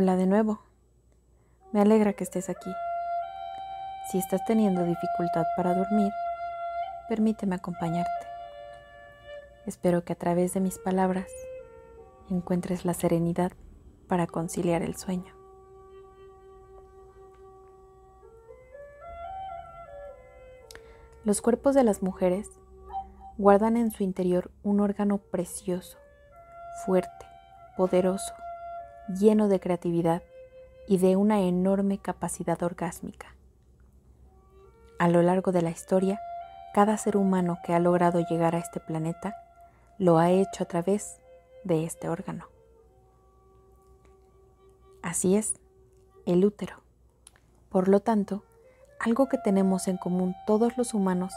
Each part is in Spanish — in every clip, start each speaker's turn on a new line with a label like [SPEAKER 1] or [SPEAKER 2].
[SPEAKER 1] Hola de nuevo. Me alegra que estés aquí. Si estás teniendo dificultad para dormir, permíteme acompañarte. Espero que a través de mis palabras encuentres la serenidad para conciliar el sueño. Los cuerpos de las mujeres guardan en su interior un órgano precioso, fuerte, poderoso, lleno de creatividad y de una enorme capacidad orgásmica. A lo largo de la historia, cada ser humano que ha logrado llegar a este planeta lo ha hecho a través de este órgano. Así es, el útero. Por lo tanto, algo que tenemos en común todos los humanos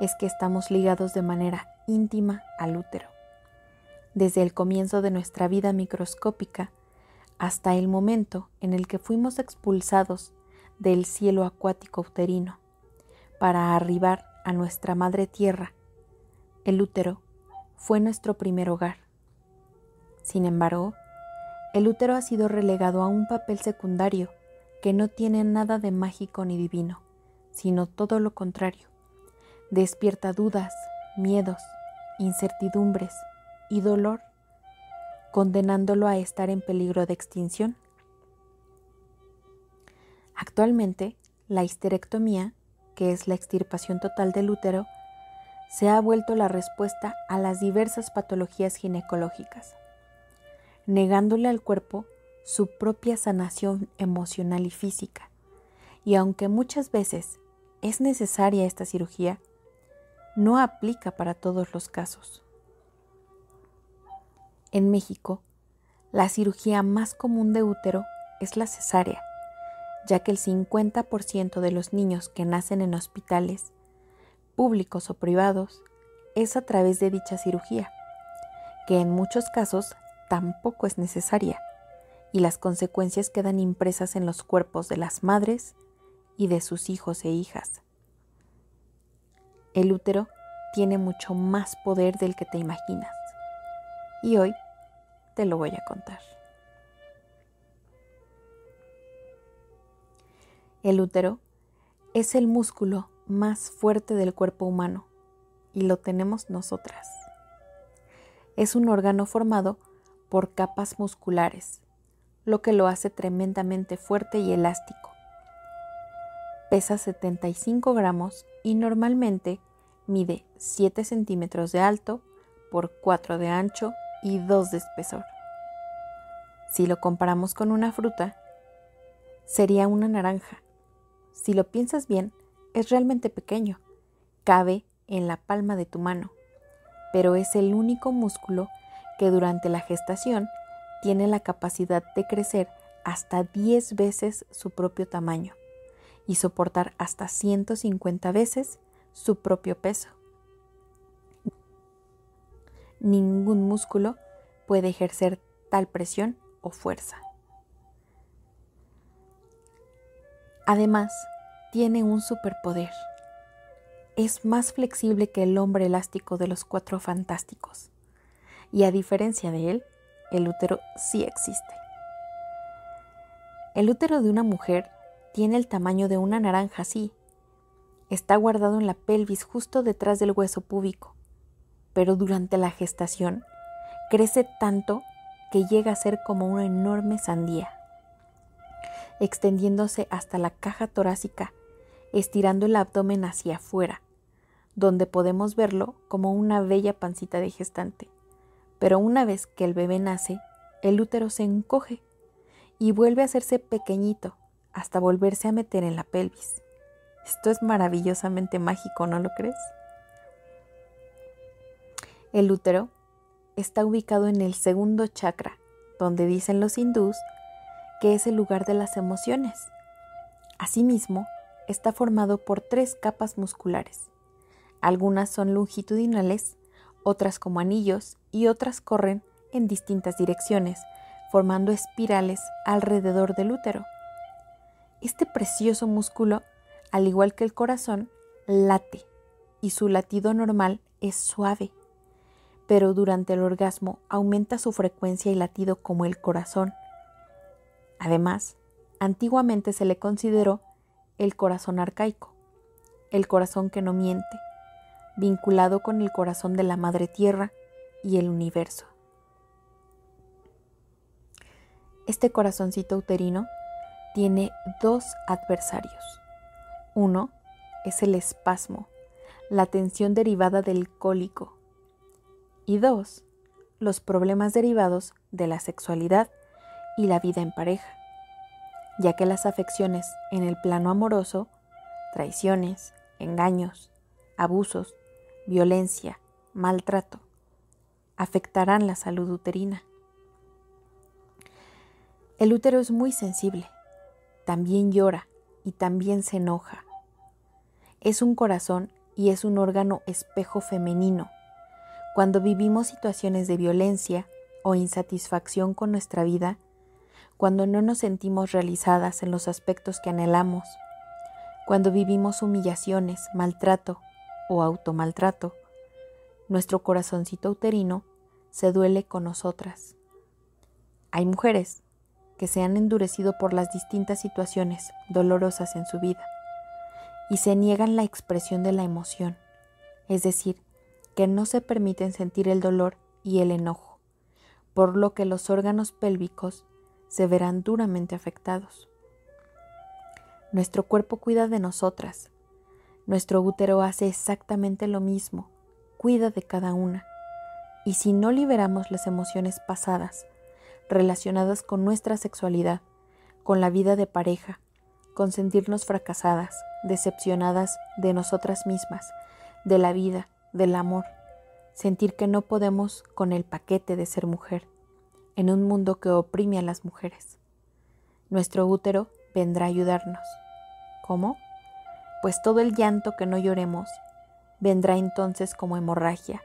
[SPEAKER 1] es que estamos ligados de manera íntima al útero. Desde el comienzo de nuestra vida microscópica hasta el momento en el que fuimos expulsados del cielo acuático uterino para arribar a nuestra madre tierra, el útero fue nuestro primer hogar. Sin embargo, el útero ha sido relegado a un papel secundario que no tiene nada de mágico ni divino, sino todo lo contrario. Despierta dudas, miedos, incertidumbres y dolor, condenándolo a estar en peligro de extinción. Actualmente, la histerectomía, que es la extirpación total del útero, se ha vuelto la respuesta a las diversas patologías ginecológicas, negándole al cuerpo su propia sanación emocional y física. Y aunque muchas veces es necesaria esta cirugía, no aplica para todos los casos. En México, la cirugía más común de útero es la cesárea, ya que el 50% de los niños que nacen en hospitales, públicos o privados, es a través de dicha cirugía, que en muchos casos tampoco es necesaria y las consecuencias quedan impresas en los cuerpos de las madres y de sus hijos e hijas. El útero tiene mucho más poder del que te imaginas y hoy te lo voy a contar. El útero es el músculo más fuerte del cuerpo humano y lo tenemos nosotras. Es un órgano formado por capas musculares lo que lo hace tremendamente fuerte y elástico. Pesa 75 gramos y normalmente mide 7 centímetros de alto por 4 de ancho y 2 de espesor. Si lo comparamos con una fruta, sería una naranja. Si lo piensas bien, es realmente pequeño. Cabe en la palma de tu mano, pero es el único músculo que durante la gestación tiene la capacidad de crecer hasta 10 veces su propio tamaño y soportar hasta 150 veces su propio peso. Ningún músculo puede ejercer tal presión o fuerza. Además, tiene un superpoder. Es más flexible que el hombre elástico de los cuatro fantásticos. Y a diferencia de él, el útero sí existe. El útero de una mujer tiene el tamaño de una naranja así. Está guardado en la pelvis justo detrás del hueso púbico, pero durante la gestación crece tanto que llega a ser como una enorme sandía, extendiéndose hasta la caja torácica, estirando el abdomen hacia afuera, donde podemos verlo como una bella pancita de gestante. Pero una vez que el bebé nace, el útero se encoge y vuelve a hacerse pequeñito hasta volverse a meter en la pelvis. Esto es maravillosamente mágico, ¿no lo crees? El útero está ubicado en el segundo chakra, donde dicen los hindús que es el lugar de las emociones. Asimismo, está formado por tres capas musculares. Algunas son longitudinales otras como anillos y otras corren en distintas direcciones, formando espirales alrededor del útero. Este precioso músculo, al igual que el corazón, late y su latido normal es suave, pero durante el orgasmo aumenta su frecuencia y latido como el corazón. Además, antiguamente se le consideró el corazón arcaico, el corazón que no miente, vinculado con el corazón de la Madre Tierra y el universo. Este corazoncito uterino tiene dos adversarios. Uno es el espasmo, la tensión derivada del cólico. Y dos, los problemas derivados de la sexualidad y la vida en pareja, ya que las afecciones en el plano amoroso, traiciones, engaños, abusos, violencia, maltrato, afectarán la salud uterina. El útero es muy sensible, también llora y también se enoja. Es un corazón y es un órgano espejo femenino. Cuando vivimos situaciones de violencia o insatisfacción con nuestra vida, cuando no nos sentimos realizadas en los aspectos que anhelamos, cuando vivimos humillaciones, maltrato o automaltrato, nuestro corazoncito uterino se duele con nosotras. Hay mujeres que se han endurecido por las distintas situaciones dolorosas en su vida y se niegan la expresión de la emoción, es decir, que no se permiten sentir el dolor y el enojo, por lo que los órganos pélvicos se verán duramente afectados. Nuestro cuerpo cuida de nosotras, nuestro útero hace exactamente lo mismo, cuida de cada una, y si no liberamos las emociones pasadas relacionadas con nuestra sexualidad, con la vida de pareja, con sentirnos fracasadas, decepcionadas de nosotras mismas, de la vida, del amor, sentir que no podemos con el paquete de ser mujer, en un mundo que oprime a las mujeres. Nuestro útero vendrá a ayudarnos. ¿Cómo? Pues todo el llanto que no lloremos vendrá entonces como hemorragia,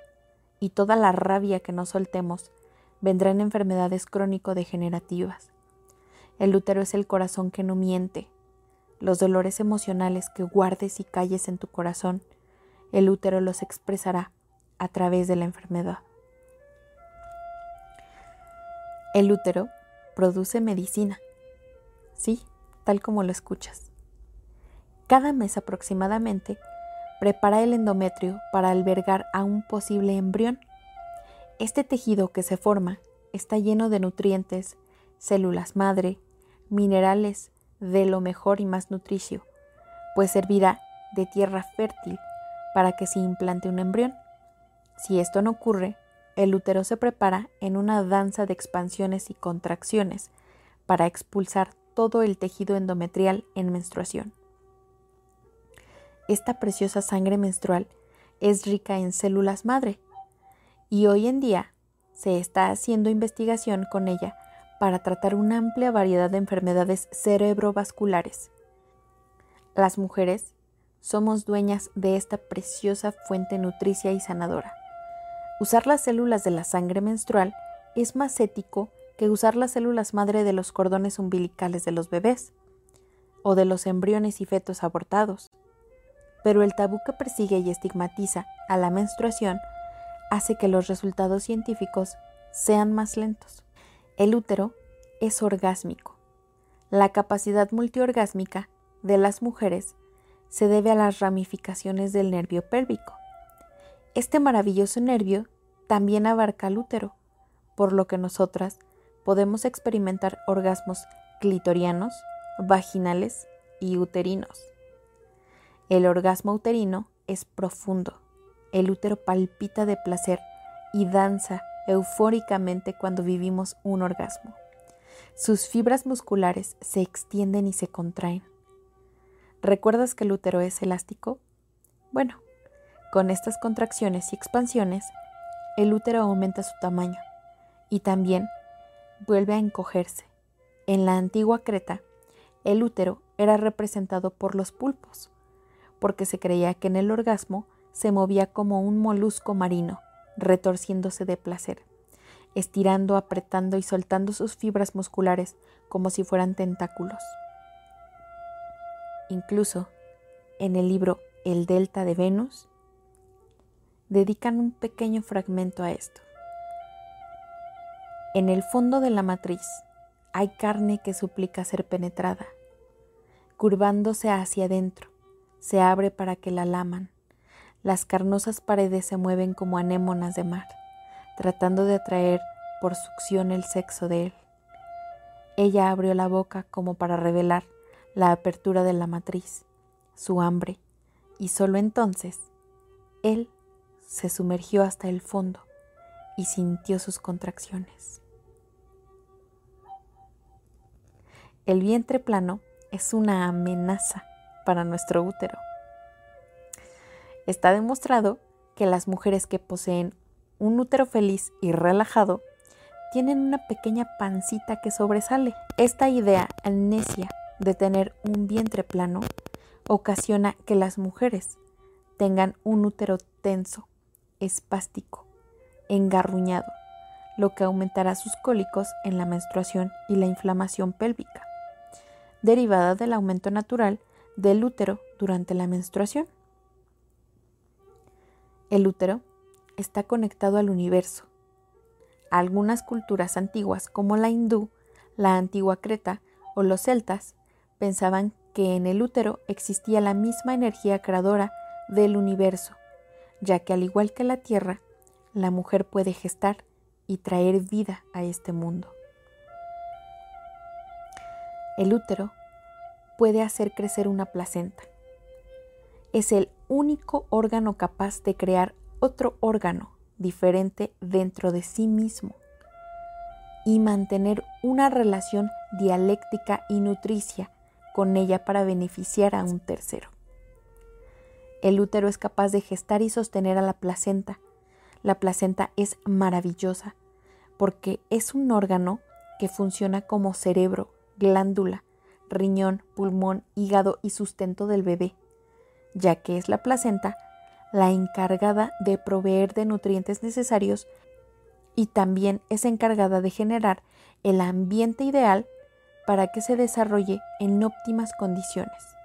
[SPEAKER 1] y toda la rabia que no soltemos vendrá en enfermedades crónico-degenerativas. El útero es el corazón que no miente, los dolores emocionales que guardes y calles en tu corazón, el útero los expresará a través de la enfermedad. El útero produce medicina. Sí, tal como lo escuchas. Cada mes aproximadamente prepara el endometrio para albergar a un posible embrión. Este tejido que se forma está lleno de nutrientes, células madre, minerales, de lo mejor y más nutricio, pues servirá de tierra fértil para que se implante un embrión. Si esto no ocurre, el útero se prepara en una danza de expansiones y contracciones para expulsar todo el tejido endometrial en menstruación. Esta preciosa sangre menstrual es rica en células madre y hoy en día se está haciendo investigación con ella para tratar una amplia variedad de enfermedades cerebrovasculares. Las mujeres somos dueñas de esta preciosa fuente nutricia y sanadora. Usar las células de la sangre menstrual es más ético que usar las células madre de los cordones umbilicales de los bebés o de los embriones y fetos abortados. Pero el tabú que persigue y estigmatiza a la menstruación hace que los resultados científicos sean más lentos. El útero es orgásmico. La capacidad multiorgásmica de las mujeres se debe a las ramificaciones del nervio pélvico. Este maravilloso nervio también abarca el útero, por lo que nosotras podemos experimentar orgasmos clitorianos, vaginales y uterinos. El orgasmo uterino es profundo. El útero palpita de placer y danza eufóricamente cuando vivimos un orgasmo. Sus fibras musculares se extienden y se contraen. ¿Recuerdas que el útero es elástico? Bueno, con estas contracciones y expansiones, el útero aumenta su tamaño y también vuelve a encogerse. En la antigua Creta, el útero era representado por los pulpos, porque se creía que en el orgasmo se movía como un molusco marino retorciéndose de placer, estirando, apretando y soltando sus fibras musculares como si fueran tentáculos. Incluso en el libro El Delta de Venus, dedican un pequeño fragmento a esto. En el fondo de la matriz hay carne que suplica ser penetrada. Curvándose hacia adentro, se abre para que la laman. Las carnosas paredes se mueven como anémonas de mar, tratando de atraer por succión el sexo de él. Ella abrió la boca como para revelar la apertura de la matriz, su hambre, y solo entonces él se sumergió hasta el fondo y sintió sus contracciones. El vientre plano es una amenaza para nuestro útero. Está demostrado que las mujeres que poseen un útero feliz y relajado tienen una pequeña pancita que sobresale. Esta idea necia de tener un vientre plano ocasiona que las mujeres tengan un útero tenso, espástico, engarruñado, lo que aumentará sus cólicos en la menstruación y la inflamación pélvica, derivada del aumento natural del útero durante la menstruación. El útero está conectado al universo. Algunas culturas antiguas, como la hindú, la antigua Creta o los celtas, pensaban que en el útero existía la misma energía creadora del universo, ya que al igual que la Tierra, la mujer puede gestar y traer vida a este mundo. El útero puede hacer crecer una placenta. Es el único órgano capaz de crear otro órgano diferente dentro de sí mismo y mantener una relación dialéctica y nutricia con ella para beneficiar a un tercero. El útero es capaz de gestar y sostener a la placenta. La placenta es maravillosa porque es un órgano que funciona como cerebro, glándula, riñón, pulmón, hígado y sustento del bebé, ya que es la placenta la encargada de proveer de nutrientes necesarios y también es encargada de generar el ambiente ideal para que se desarrolle en óptimas condiciones.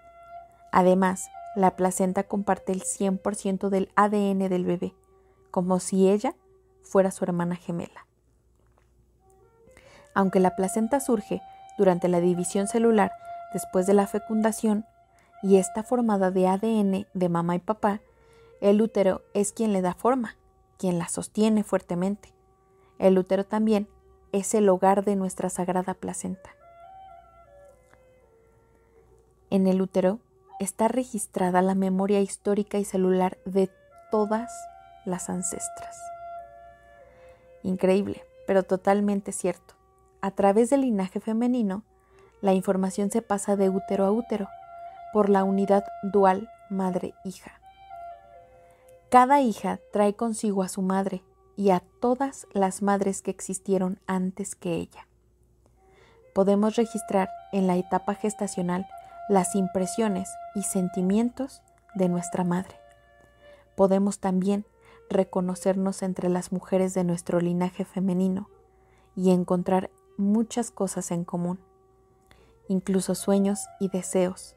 [SPEAKER 1] Además, la placenta comparte el 100% del ADN del bebé, como si ella fuera su hermana gemela. Aunque la placenta surge durante la división celular después de la fecundación y está formada de ADN de mamá y papá, el útero es quien le da forma, quien la sostiene fuertemente. El útero también es el hogar de nuestra sagrada placenta. En el útero está registrada la memoria histórica y celular de todas las ancestras. Increíble, pero totalmente cierto. A través del linaje femenino, la información se pasa de útero a útero por la unidad dual madre-hija. Cada hija trae consigo a su madre y a todas las madres que existieron antes que ella. Podemos registrar en la etapa gestacional las impresiones y sentimientos de nuestra madre. Podemos también reconocernos entre las mujeres de nuestro linaje femenino y encontrar muchas cosas en común, incluso sueños y deseos,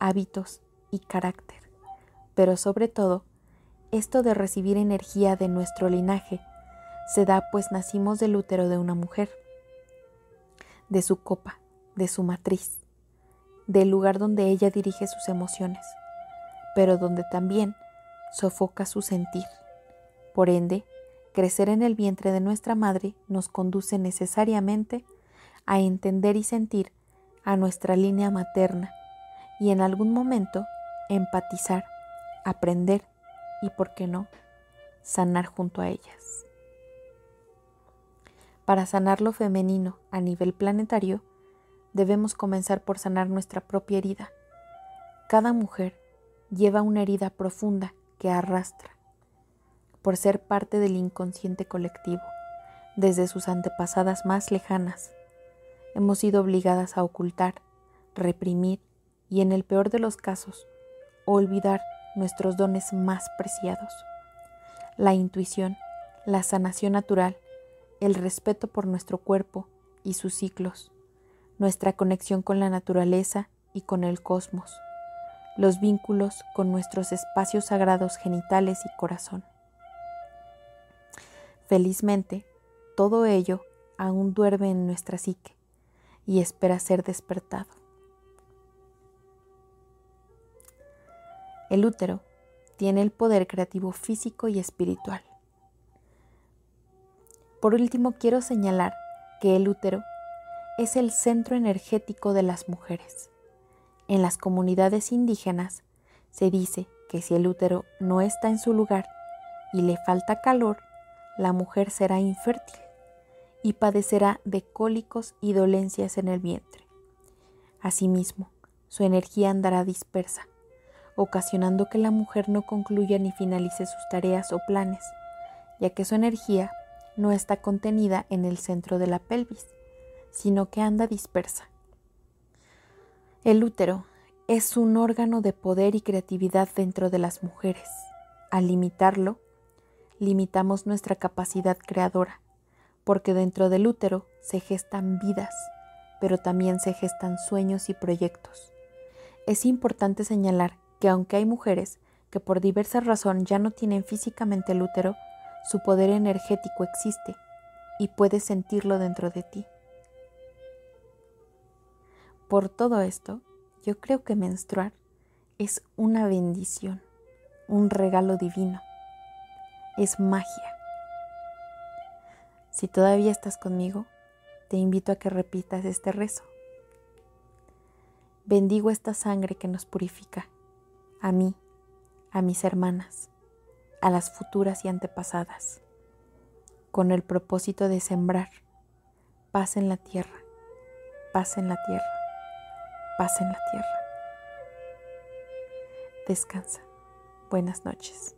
[SPEAKER 1] hábitos y carácter, pero sobre todo esto de recibir energía de nuestro linaje se da pues nacimos del útero de una mujer, de su copa, de su matriz, del lugar donde ella dirige sus emociones, pero donde también sofoca su sentir. Por ende, crecer en el vientre de nuestra madre nos conduce necesariamente a entender y sentir a nuestra línea materna y en algún momento empatizar, aprender y, por qué no, sanar junto a ellas. Para sanar lo femenino a nivel planetario, debemos comenzar por sanar nuestra propia herida. Cada mujer lleva una herida profunda que arrastra, por ser parte del inconsciente colectivo, desde sus antepasadas más lejanas. Hemos sido obligadas a ocultar, reprimir y, en el peor de los casos, olvidar nuestros dones más preciados. La intuición, la sanación natural, el respeto por nuestro cuerpo y sus ciclos, nuestra conexión con la naturaleza y con el cosmos, los vínculos con nuestros espacios sagrados genitales y corazón. Felizmente, todo ello aún duerme en nuestra psique, y espera ser despertado. El útero tiene el poder creativo físico y espiritual. Por último, quiero señalar que el útero es el centro energético de las mujeres. En las comunidades indígenas se dice que si el útero no está en su lugar y le falta calor, la mujer será infértil y padecerá de cólicos y dolencias en el vientre. Asimismo, su energía andará dispersa, ocasionando que la mujer no concluya ni finalice sus tareas o planes, ya que su energía no está contenida en el centro de la pelvis, sino que anda dispersa. El útero es un órgano de poder y creatividad dentro de las mujeres. Al limitarlo, limitamos nuestra capacidad creadora, porque dentro del útero se gestan vidas, pero también se gestan sueños y proyectos. Es importante señalar que aunque hay mujeres que por diversa razón ya no tienen físicamente el útero, su poder energético existe y puedes sentirlo dentro de ti. Por todo esto, yo creo que menstruar es una bendición, un regalo divino, es magia. Si todavía estás conmigo, te invito a que repitas este rezo. Bendigo esta sangre que nos purifica a mí, a mis hermanas, a las futuras y antepasadas, con el propósito de sembrar paz en la tierra, paz en la tierra, paz en la tierra. Descansa. Buenas noches.